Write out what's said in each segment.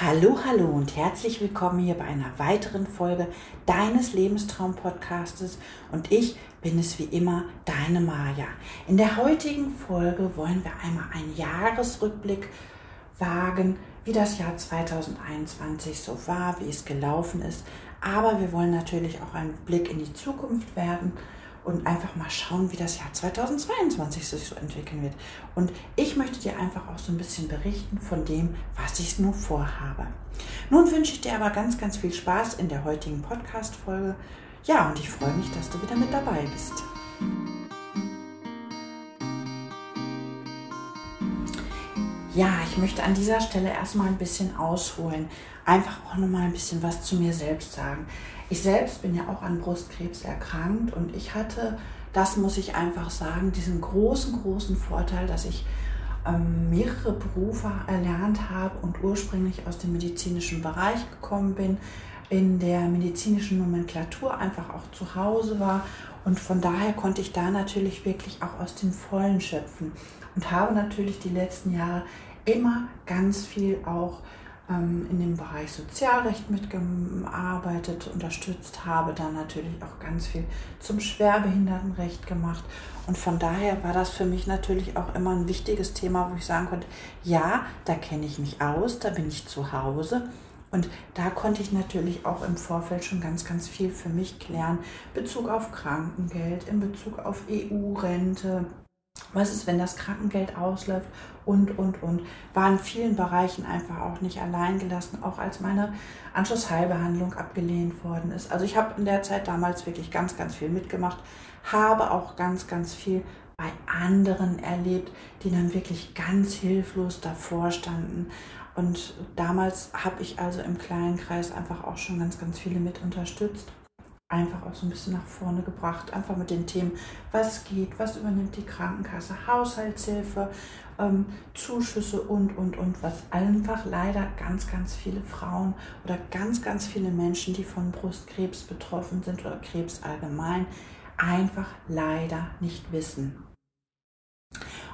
Hallo, hallo und herzlich willkommen hier bei einer weiteren Folge deines Lebenstraum-Podcastes. Und ich bin es wie immer, deine Maja. In der heutigen Folge wollen wir einmal einen Jahresrückblick wagen, wie das Jahr 2021 so war, wie es gelaufen ist, aber wir wollen natürlich auch einen Blick in die Zukunft werden und einfach mal schauen, wie das Jahr 2022 sich so entwickeln wird. Und ich möchte dir einfach auch so ein bisschen berichten von dem, was ich nur vorhabe. Nun wünsche ich dir aber ganz, ganz viel Spaß in der heutigen Podcast-Folge. Ja, und ich freue mich, dass du wieder mit dabei bist. Ja, ich möchte an dieser Stelle erstmal ein bisschen ausholen, einfach auch nochmal ein bisschen was zu mir selbst sagen. Ich selbst bin ja auch an Brustkrebs erkrankt und ich hatte, das muss ich einfach sagen, diesen großen, großen Vorteil, dass ich ähm, mehrere Berufe erlernt habe und ursprünglich aus dem medizinischen Bereich gekommen bin, in der medizinischen Nomenklatur einfach auch zu Hause war und von daher konnte ich da natürlich wirklich auch aus dem Vollen schöpfen und habe natürlich die letzten Jahre immer ganz viel auch ähm, in dem Bereich Sozialrecht mitgearbeitet, unterstützt, habe dann natürlich auch ganz viel zum Schwerbehindertenrecht gemacht. Und von daher war das für mich natürlich auch immer ein wichtiges Thema, wo ich sagen konnte, ja, da kenne ich mich aus, da bin ich zu Hause. Und da konnte ich natürlich auch im Vorfeld schon ganz, ganz viel für mich klären. Bezug auf Krankengeld, in Bezug auf EU-Rente, was ist, wenn das Krankengeld ausläuft und, und, und. War in vielen Bereichen einfach auch nicht allein gelassen, auch als meine Anschlussheilbehandlung abgelehnt worden ist. Also ich habe in der Zeit damals wirklich ganz, ganz viel mitgemacht, habe auch ganz, ganz viel bei anderen erlebt, die dann wirklich ganz hilflos davor standen. Und damals habe ich also im kleinen Kreis einfach auch schon ganz, ganz viele mit unterstützt einfach auch so ein bisschen nach vorne gebracht. Einfach mit den Themen, was geht, was übernimmt die Krankenkasse, Haushaltshilfe, ähm, Zuschüsse und, und, und, was einfach leider ganz, ganz viele Frauen oder ganz, ganz viele Menschen, die von Brustkrebs betroffen sind oder Krebs allgemein, einfach leider nicht wissen.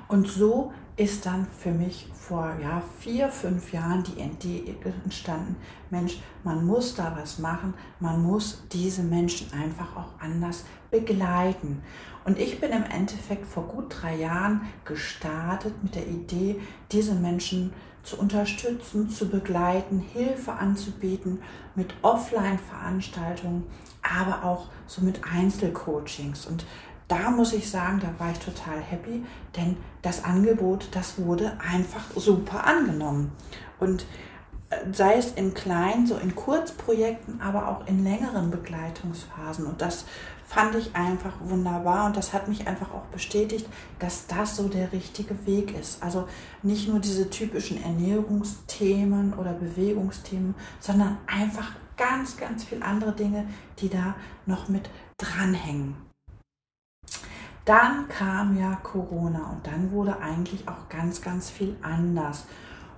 Und so ist dann für mich vor ja, vier, fünf Jahren die Idee entstanden, Mensch, man muss da was machen, man muss diese Menschen einfach auch anders begleiten. Und ich bin im Endeffekt vor gut drei Jahren gestartet mit der Idee, diese Menschen zu unterstützen, zu begleiten, Hilfe anzubieten mit Offline-Veranstaltungen, aber auch so mit Einzelcoachings. Und da muss ich sagen, da war ich total happy, denn das Angebot, das wurde einfach super angenommen. Und äh, sei es in kleinen, so in Kurzprojekten, aber auch in längeren Begleitungsphasen. Und das fand ich einfach wunderbar und das hat mich einfach auch bestätigt, dass das so der richtige Weg ist. Also nicht nur diese typischen Ernährungsthemen oder Bewegungsthemen, sondern einfach ganz, ganz viele andere Dinge, die da noch mit dranhängen. Dann kam ja Corona und dann wurde eigentlich auch ganz, ganz viel anders.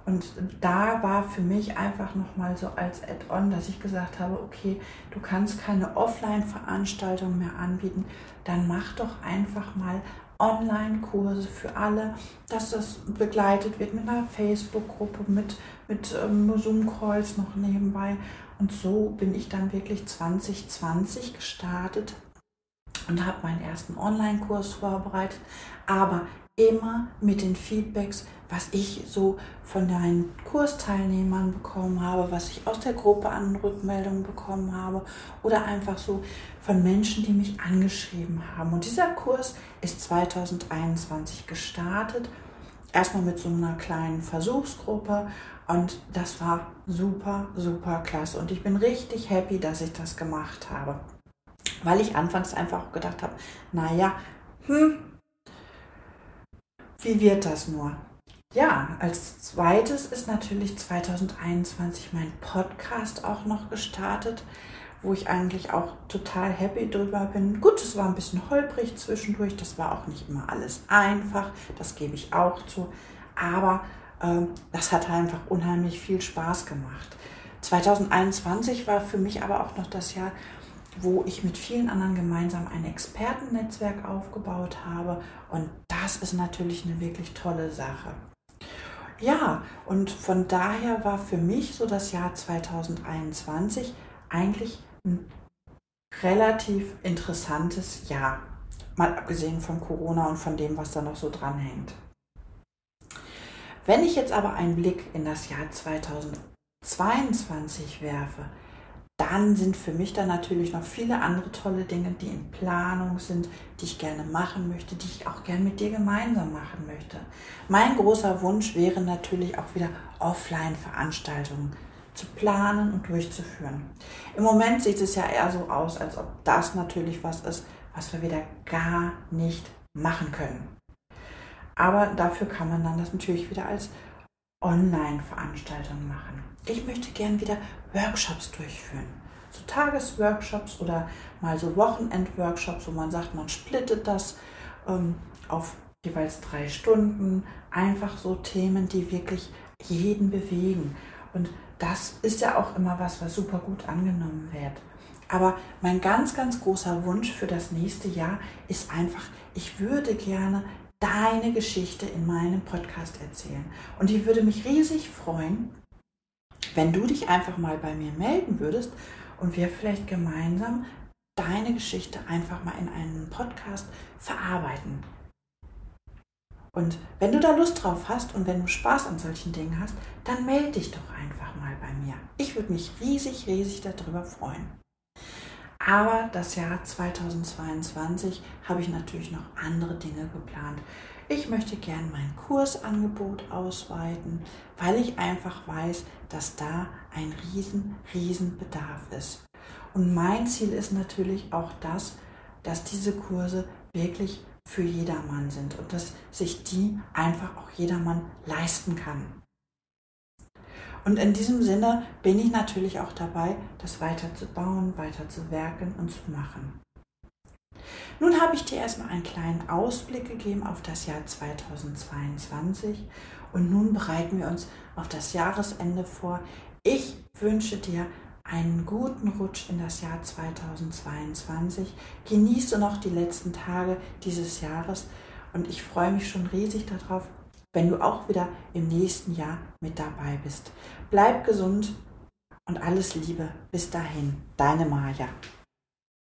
Und da war für mich einfach nochmal so als Add-on, dass ich gesagt habe, okay, du kannst keine Offline-Veranstaltung mehr anbieten, dann mach doch einfach mal Online-Kurse für alle, dass das begleitet wird mit einer Facebook-Gruppe, mit, mit ähm, Zoom-Calls noch nebenbei. Und so bin ich dann wirklich 2020 gestartet und habe meinen ersten Online-Kurs vorbereitet, aber immer mit den Feedbacks, was ich so von deinen Kursteilnehmern bekommen habe, was ich aus der Gruppe an Rückmeldungen bekommen habe oder einfach so von Menschen, die mich angeschrieben haben. Und dieser Kurs ist 2021 gestartet, erstmal mit so einer kleinen Versuchsgruppe und das war super, super klasse und ich bin richtig happy, dass ich das gemacht habe weil ich anfangs einfach gedacht habe, naja, hm, wie wird das nur? Ja, als zweites ist natürlich 2021 mein Podcast auch noch gestartet, wo ich eigentlich auch total happy drüber bin. Gut, es war ein bisschen holprig zwischendurch, das war auch nicht immer alles einfach, das gebe ich auch zu, aber äh, das hat einfach unheimlich viel Spaß gemacht. 2021 war für mich aber auch noch das Jahr, wo ich mit vielen anderen gemeinsam ein Expertennetzwerk aufgebaut habe. Und das ist natürlich eine wirklich tolle Sache. Ja, und von daher war für mich so das Jahr 2021 eigentlich ein relativ interessantes Jahr. Mal abgesehen von Corona und von dem, was da noch so dranhängt. Wenn ich jetzt aber einen Blick in das Jahr 2022 werfe, dann sind für mich da natürlich noch viele andere tolle Dinge, die in Planung sind, die ich gerne machen möchte, die ich auch gerne mit dir gemeinsam machen möchte. Mein großer Wunsch wäre natürlich auch wieder Offline-Veranstaltungen zu planen und durchzuführen. Im Moment sieht es ja eher so aus, als ob das natürlich was ist, was wir wieder gar nicht machen können. Aber dafür kann man dann das natürlich wieder als Online-Veranstaltung machen. Ich möchte gern wieder Workshops durchführen. So Tagesworkshops oder mal so Wochenend-Workshops, wo man sagt, man splittet das ähm, auf jeweils drei Stunden. Einfach so Themen, die wirklich jeden bewegen. Und das ist ja auch immer was, was super gut angenommen wird. Aber mein ganz, ganz großer Wunsch für das nächste Jahr ist einfach, ich würde gerne deine Geschichte in meinem Podcast erzählen. Und ich würde mich riesig freuen, wenn du dich einfach mal bei mir melden würdest und wir vielleicht gemeinsam deine Geschichte einfach mal in einem Podcast verarbeiten. Und wenn du da Lust drauf hast und wenn du Spaß an solchen Dingen hast, dann melde dich doch einfach mal bei mir. Ich würde mich riesig, riesig darüber freuen. Aber das Jahr 2022 habe ich natürlich noch andere Dinge geplant. Ich möchte gern mein Kursangebot ausweiten, weil ich einfach weiß, dass da ein riesen, riesen Bedarf ist. Und mein Ziel ist natürlich auch das, dass diese Kurse wirklich für jedermann sind und dass sich die einfach auch jedermann leisten kann. Und in diesem Sinne bin ich natürlich auch dabei, das weiter zu bauen, weiter zu werken und zu machen. Nun habe ich dir erstmal einen kleinen Ausblick gegeben auf das Jahr 2022 und nun bereiten wir uns auf das Jahresende vor. Ich wünsche dir einen guten Rutsch in das Jahr 2022. Genieße noch die letzten Tage dieses Jahres und ich freue mich schon riesig darauf, wenn du auch wieder im nächsten Jahr mit dabei bist. Bleib gesund und alles Liebe. Bis dahin, deine Maja.